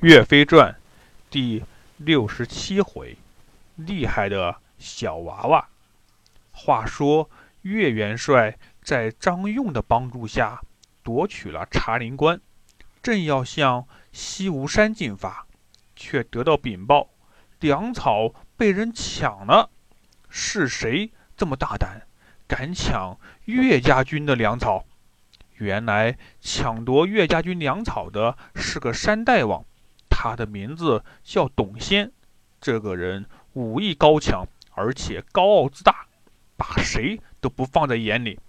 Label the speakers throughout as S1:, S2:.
S1: 岳飞传第六十七回，厉害的小娃娃。话说岳元帅在张用的帮助下夺取了茶陵关，正要向西吴山进发，却得到禀报，粮草被人抢了。是谁这么大胆，敢抢岳家军的粮草？原来抢夺岳家军粮草的是个山大王。他的名字叫董先，这个人武艺高强，而且高傲自大，把谁都不放在眼里。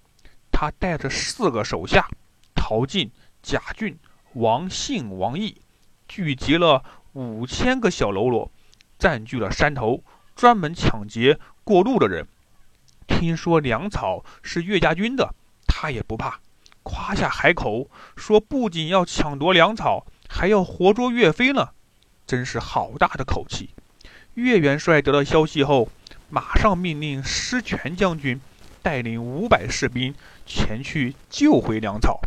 S1: 他带着四个手下，陶进、贾俊、王信、王毅，聚集了五千个小喽啰，占据了山头，专门抢劫过路的人。听说粮草是岳家军的，他也不怕，夸下海口，说不仅要抢夺粮草。还要活捉岳飞呢，真是好大的口气！岳元帅得到消息后，马上命令施权将军带领五百士兵前去救回粮草。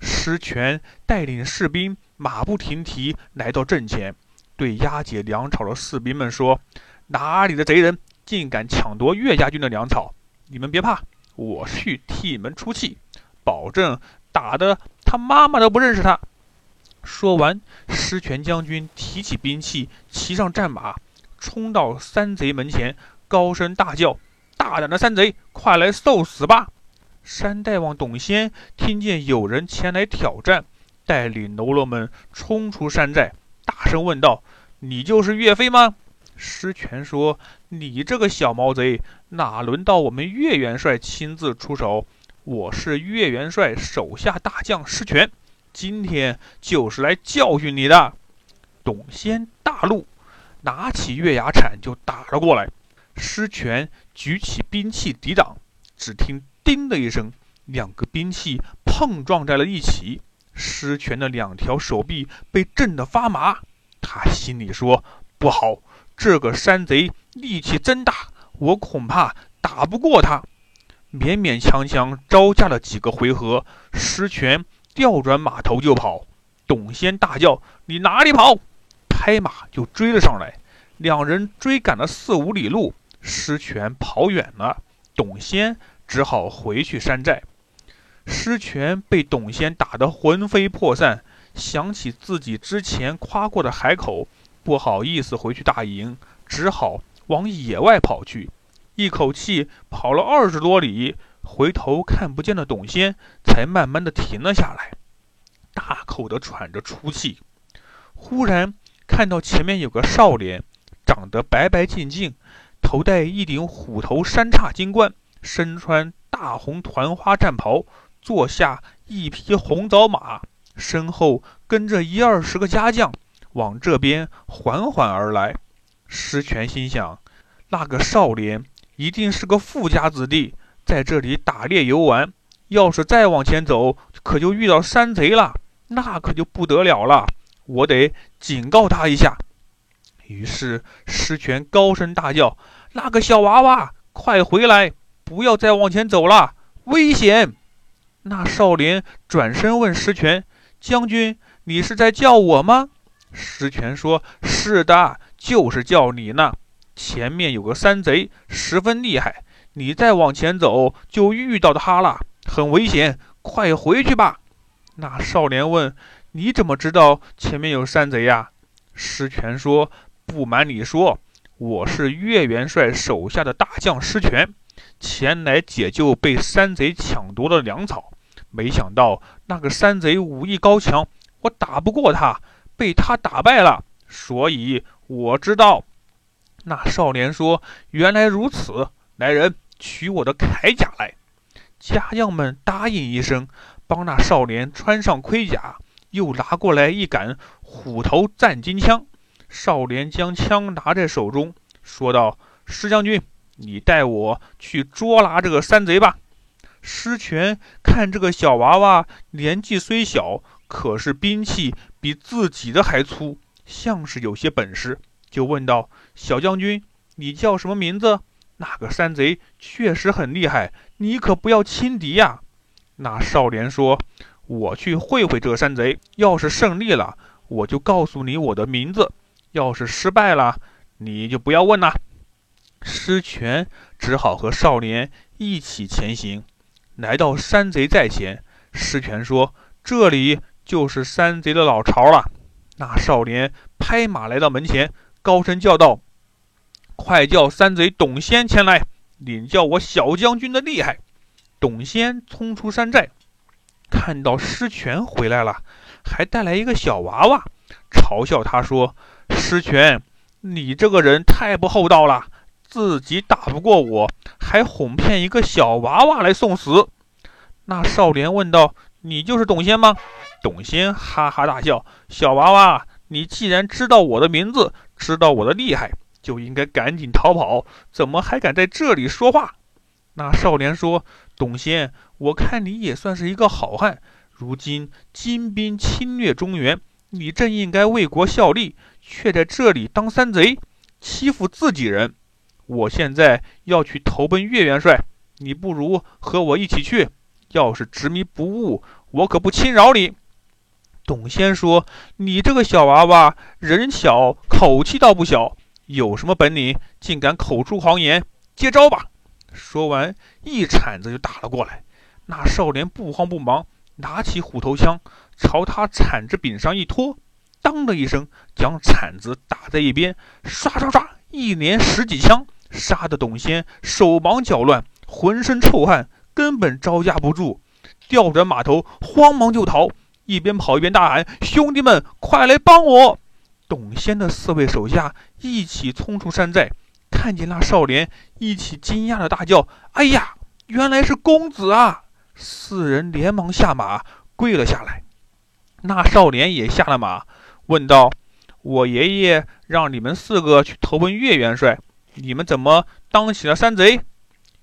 S1: 施权带领士兵马不停蹄来到阵前，对押解粮草的士兵们说：“哪里的贼人竟敢抢夺岳家军的粮草？你们别怕，我去替你们出气，保证打得他妈妈都不认识他。”说完，施权将军提起兵器，骑上战马，冲到山贼门前，高声大叫：“大胆的山贼，快来受死吧！”山大王董先听见有人前来挑战，带领喽啰们冲出山寨，大声问道：“你就是岳飞吗？”施权说：“你这个小毛贼，哪轮到我们岳元帅亲自出手？我是岳元帅手下大将施权。”今天就是来教训你的！董先大怒，拿起月牙铲就打了过来。施权举起兵器抵挡，只听“叮”的一声，两个兵器碰撞在了一起。施权的两条手臂被震得发麻，他心里说：“不好，这个山贼力气真大，我恐怕打不过他。”勉勉强强招架了几个回合，施权。调转马头就跑，董先大叫：“你哪里跑！”拍马就追了上来。两人追赶了四五里路，施权跑远了，董先只好回去山寨。施权被董先打得魂飞魄散，想起自己之前夸过的海口，不好意思回去大营，只好往野外跑去。一口气跑了二十多里。回头看不见的董仙，才慢慢的停了下来，大口的喘着粗气。忽然看到前面有个少年，长得白白净净，头戴一顶虎头三叉金冠，身穿大红团花战袍，坐下一匹红枣马，身后跟着一二十个家将，往这边缓缓而来。石泉心想，那个少年一定是个富家子弟。在这里打猎游玩，要是再往前走，可就遇到山贼了，那可就不得了了。我得警告他一下。于是施权高声大叫：“那个小娃娃，快回来，不要再往前走了，危险！”那少年转身问施权：“将军，你是在叫我吗？”施权说：“是的，就是叫你呢。前面有个山贼，十分厉害。”你再往前走，就遇到他了，很危险，快回去吧。那少年问：“你怎么知道前面有山贼呀？”施权说：“不瞒你说，我是岳元帅手下的大将施权，前来解救被山贼抢夺的粮草。没想到那个山贼武艺高强，我打不过他，被他打败了，所以我知道。”那少年说：“原来如此。”来人，取我的铠甲来！家将们答应一声，帮那少年穿上盔甲，又拿过来一杆虎头战金枪。少年将枪拿在手中，说道：“施将军，你带我去捉拿这个山贼吧。”施权看这个小娃娃年纪虽小，可是兵器比自己的还粗，像是有些本事，就问道：“小将军，你叫什么名字？”那个山贼确实很厉害，你可不要轻敌呀！那少年说：“我去会会这个山贼，要是胜利了，我就告诉你我的名字。要是失败了，你就不要问了。施权只好和少年一起前行，来到山贼寨前。施权说：“这里就是山贼的老巢了。”那少年拍马来到门前，高声叫道：“快叫山贼董仙前来，领教我小将军的厉害！”董仙冲出山寨，看到施权回来了，还带来一个小娃娃，嘲笑他说：“施权，你这个人太不厚道了，自己打不过我，还哄骗一个小娃娃来送死。”那少年问道：“你就是董仙吗？”董仙哈哈大笑：“小娃娃，你既然知道我的名字，知道我的厉害，就应该赶紧逃跑，怎么还敢在这里说话？”那少年说：“董仙，我看你也算是一个好汉。如今金兵侵略中原，你正应该为国效力，却在这里当山贼，欺负自己人。我现在要去投奔岳元帅，你不如和我一起去。要是执迷不悟，我可不轻饶你。”董仙说：“你这个小娃娃，人小口气倒不小，有什么本领，竟敢口出狂言？接招吧！”说完，一铲子就打了过来。那少年不慌不忙，拿起虎头枪，朝他铲子柄上一拖，当的一声，将铲子打在一边，刷刷刷，一连十几枪，杀得董仙手忙脚乱，浑身臭汗，根本招架不住，调转马头，慌忙就逃，一边跑一边大喊：“兄弟们，快来帮我！”董仙的四位手下一起冲出山寨。看见那少年，一起惊讶的大叫：“哎呀，原来是公子啊！”四人连忙下马，跪了下来。那少年也下了马，问道：“我爷爷让你们四个去投奔岳元帅，你们怎么当起了山贼？”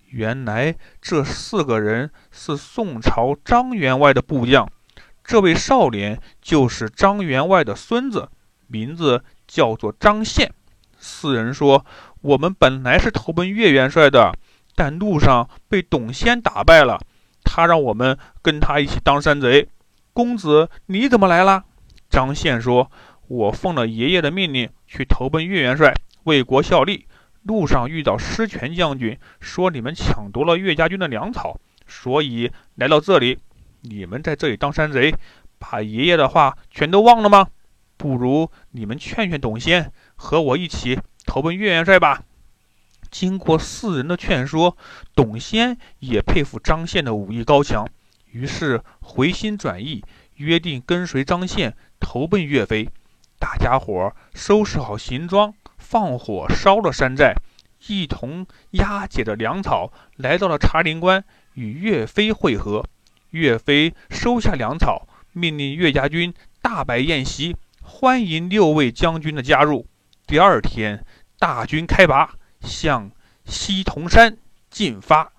S1: 原来这四个人是宋朝张员外的部将，这位少年就是张员外的孙子，名字叫做张宪。四人说。我们本来是投奔岳元帅的，但路上被董先打败了，他让我们跟他一起当山贼。公子，你怎么来了？张宪说：“我奉了爷爷的命令去投奔岳元帅，为国效力。路上遇到施权将军，说你们抢夺了岳家军的粮草，所以来到这里。你们在这里当山贼，把爷爷的话全都忘了吗？不如你们劝劝董先，和我一起。”投奔岳元帅吧！经过四人的劝说，董先也佩服张宪的武艺高强，于是回心转意，约定跟随张宪投奔岳飞。大家伙收拾好行装，放火烧了山寨，一同押解着粮草来到了茶陵关，与岳飞会合。岳飞收下粮草，命令岳家军大摆宴席，欢迎六位将军的加入。第二天。大军开拔，向西铜山进发。